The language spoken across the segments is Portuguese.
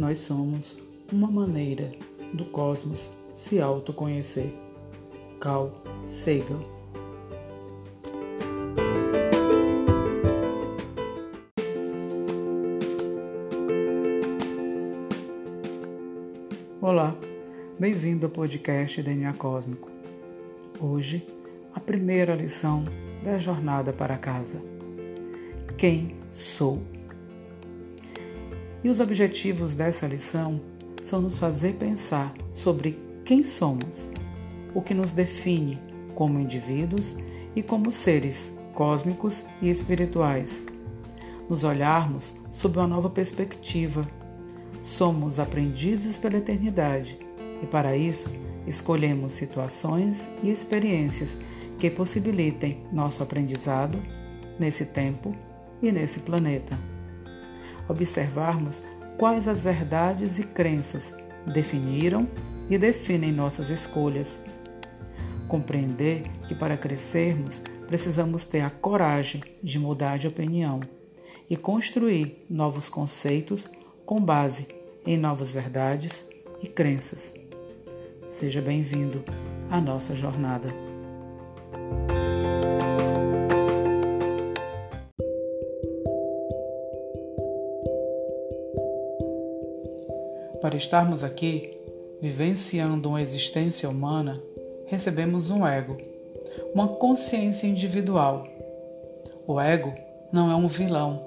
Nós somos uma maneira do cosmos se autoconhecer. Carl Sagan Olá, bem-vindo ao podcast DNA Cósmico. Hoje, a primeira lição da jornada para casa. Quem sou? E os objetivos dessa lição são nos fazer pensar sobre quem somos, o que nos define como indivíduos e como seres cósmicos e espirituais. Nos olharmos sob uma nova perspectiva. Somos aprendizes pela eternidade e, para isso, escolhemos situações e experiências que possibilitem nosso aprendizado nesse tempo e nesse planeta observarmos quais as verdades e crenças definiram e definem nossas escolhas. Compreender que para crescermos precisamos ter a coragem de mudar de opinião e construir novos conceitos com base em novas verdades e crenças. Seja bem-vindo à nossa jornada. Para estarmos aqui, vivenciando uma existência humana, recebemos um ego, uma consciência individual. O ego não é um vilão.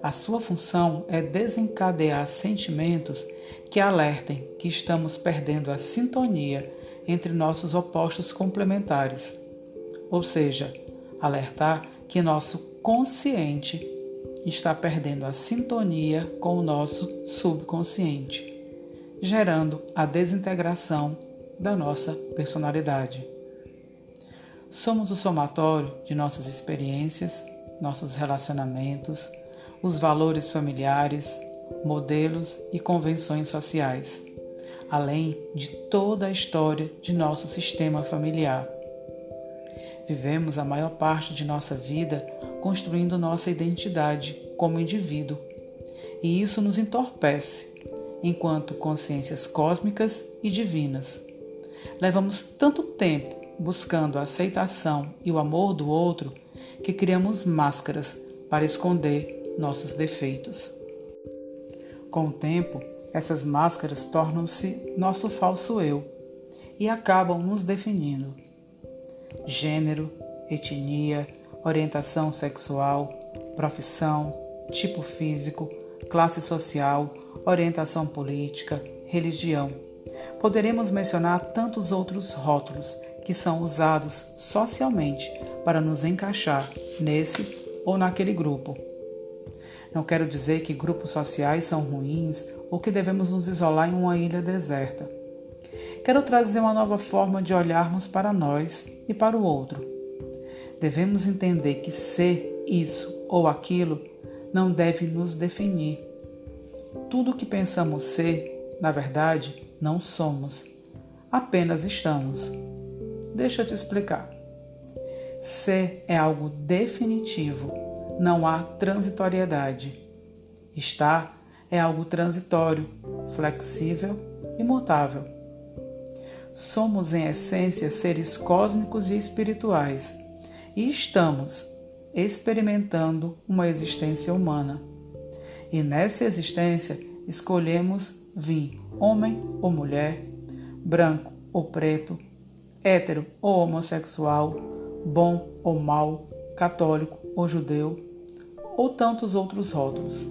A sua função é desencadear sentimentos que alertem que estamos perdendo a sintonia entre nossos opostos complementares, ou seja, alertar que nosso consciente está perdendo a sintonia com o nosso subconsciente gerando a desintegração da nossa personalidade. Somos o somatório de nossas experiências, nossos relacionamentos, os valores familiares, modelos e convenções sociais, além de toda a história de nosso sistema familiar. Vivemos a maior parte de nossa vida construindo nossa identidade como indivíduo, e isso nos entorpece enquanto consciências cósmicas e divinas. Levamos tanto tempo buscando a aceitação e o amor do outro que criamos máscaras para esconder nossos defeitos. Com o tempo, essas máscaras tornam-se nosso falso eu e acabam nos definindo. Gênero, etnia, orientação sexual, profissão, tipo físico, classe social, orientação política, religião. Poderemos mencionar tantos outros rótulos que são usados socialmente para nos encaixar nesse ou naquele grupo. Não quero dizer que grupos sociais são ruins ou que devemos nos isolar em uma ilha deserta. Quero trazer uma nova forma de olharmos para nós e para o outro. Devemos entender que ser isso ou aquilo não deve nos definir. Tudo o que pensamos ser, na verdade, não somos, apenas estamos. Deixa eu te explicar. Ser é algo definitivo, não há transitoriedade. Estar é algo transitório, flexível e mutável. Somos, em essência, seres cósmicos e espirituais e estamos experimentando uma existência humana. E nessa existência escolhemos vir homem ou mulher, branco ou preto, hétero ou homossexual, bom ou mal, católico ou judeu, ou tantos outros rótulos.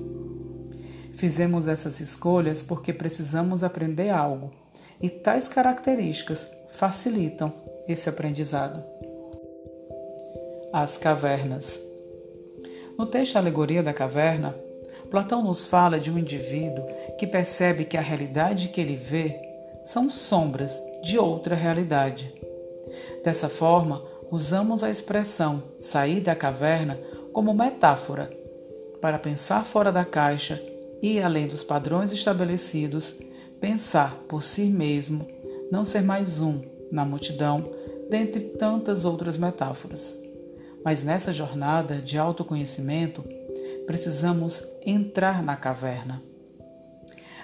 Fizemos essas escolhas porque precisamos aprender algo, e tais características facilitam esse aprendizado as cavernas. No texto Alegoria da Caverna, Platão nos fala de um indivíduo que percebe que a realidade que ele vê são sombras de outra realidade. Dessa forma, usamos a expressão sair da caverna como metáfora para pensar fora da caixa e além dos padrões estabelecidos, pensar por si mesmo, não ser mais um na multidão, dentre tantas outras metáforas. Mas nessa jornada de autoconhecimento, precisamos entrar na caverna.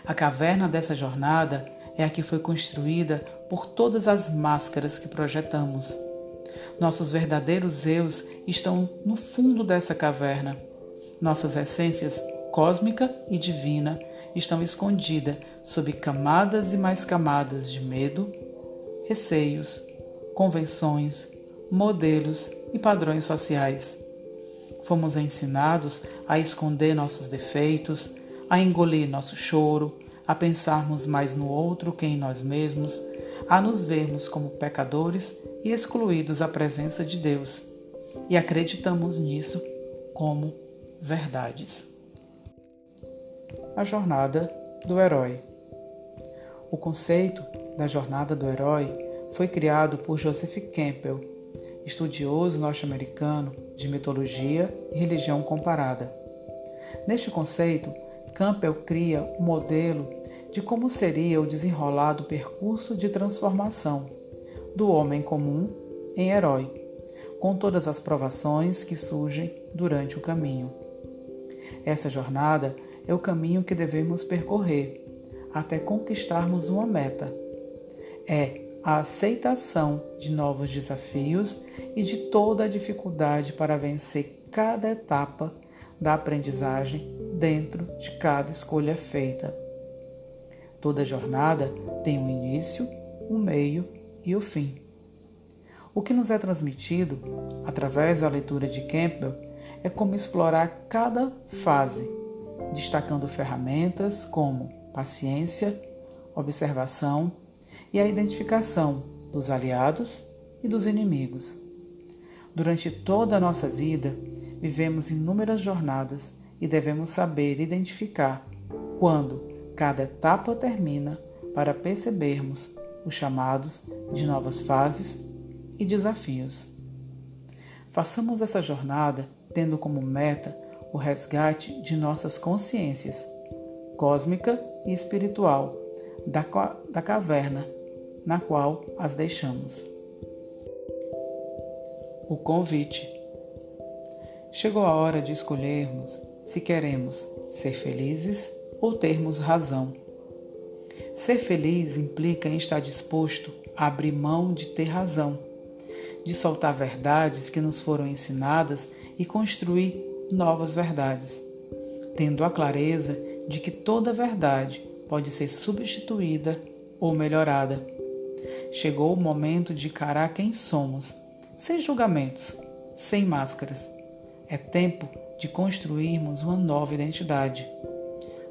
A caverna dessa jornada é a que foi construída por todas as máscaras que projetamos. Nossos verdadeiros eus estão no fundo dessa caverna. Nossas essências cósmica e divina estão escondidas sob camadas e mais camadas de medo, receios, convenções, modelos e padrões sociais. Fomos ensinados a esconder nossos defeitos, a engolir nosso choro, a pensarmos mais no outro que em nós mesmos, a nos vermos como pecadores e excluídos da presença de Deus. E acreditamos nisso como verdades. A jornada do herói. O conceito da jornada do herói foi criado por Joseph Campbell, estudioso norte-americano de mitologia e religião comparada. Neste conceito, Campbell cria um modelo de como seria o desenrolado percurso de transformação do homem comum em herói, com todas as provações que surgem durante o caminho. Essa jornada é o caminho que devemos percorrer até conquistarmos uma meta. É a aceitação de novos desafios e de toda a dificuldade para vencer cada etapa da aprendizagem dentro de cada escolha feita. Toda jornada tem um início, um meio e o fim. O que nos é transmitido através da leitura de Campbell é como explorar cada fase, destacando ferramentas como paciência, observação e a identificação dos aliados e dos inimigos. Durante toda a nossa vida, vivemos inúmeras jornadas e devemos saber identificar quando cada etapa termina para percebermos os chamados de novas fases e desafios. Façamos essa jornada tendo como meta o resgate de nossas consciências, cósmica e espiritual, da, da caverna na qual as deixamos. O convite. Chegou a hora de escolhermos se queremos ser felizes ou termos razão. Ser feliz implica em estar disposto a abrir mão de ter razão, de soltar verdades que nos foram ensinadas e construir novas verdades, tendo a clareza de que toda verdade pode ser substituída ou melhorada. Chegou o momento de encarar quem somos, sem julgamentos, sem máscaras. É tempo de construirmos uma nova identidade.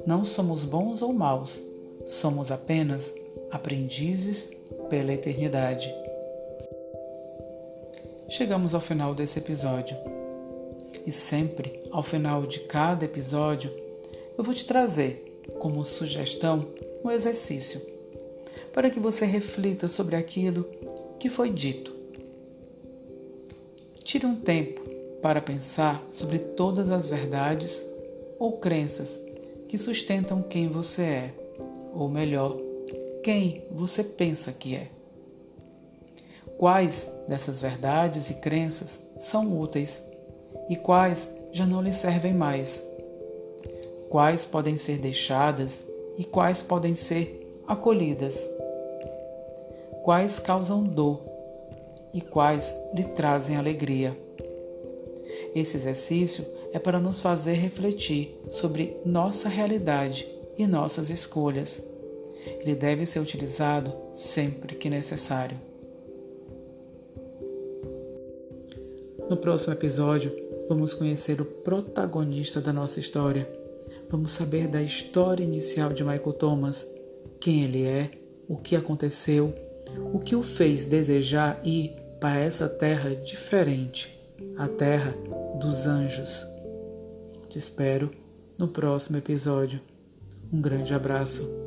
Não somos bons ou maus, somos apenas aprendizes pela eternidade. Chegamos ao final desse episódio. E sempre, ao final de cada episódio, eu vou te trazer, como sugestão, um exercício para que você reflita sobre aquilo que foi dito. Tire um tempo para pensar sobre todas as verdades ou crenças que sustentam quem você é, ou melhor, quem você pensa que é. Quais dessas verdades e crenças são úteis e quais já não lhe servem mais? Quais podem ser deixadas e quais podem ser acolhidas? Quais causam dor e quais lhe trazem alegria? Esse exercício é para nos fazer refletir sobre nossa realidade e nossas escolhas. Ele deve ser utilizado sempre que necessário. No próximo episódio, vamos conhecer o protagonista da nossa história. Vamos saber da história inicial de Michael Thomas, quem ele é, o que aconteceu, o que o fez desejar ir para essa terra diferente, a terra dos anjos. Te espero no próximo episódio. Um grande abraço.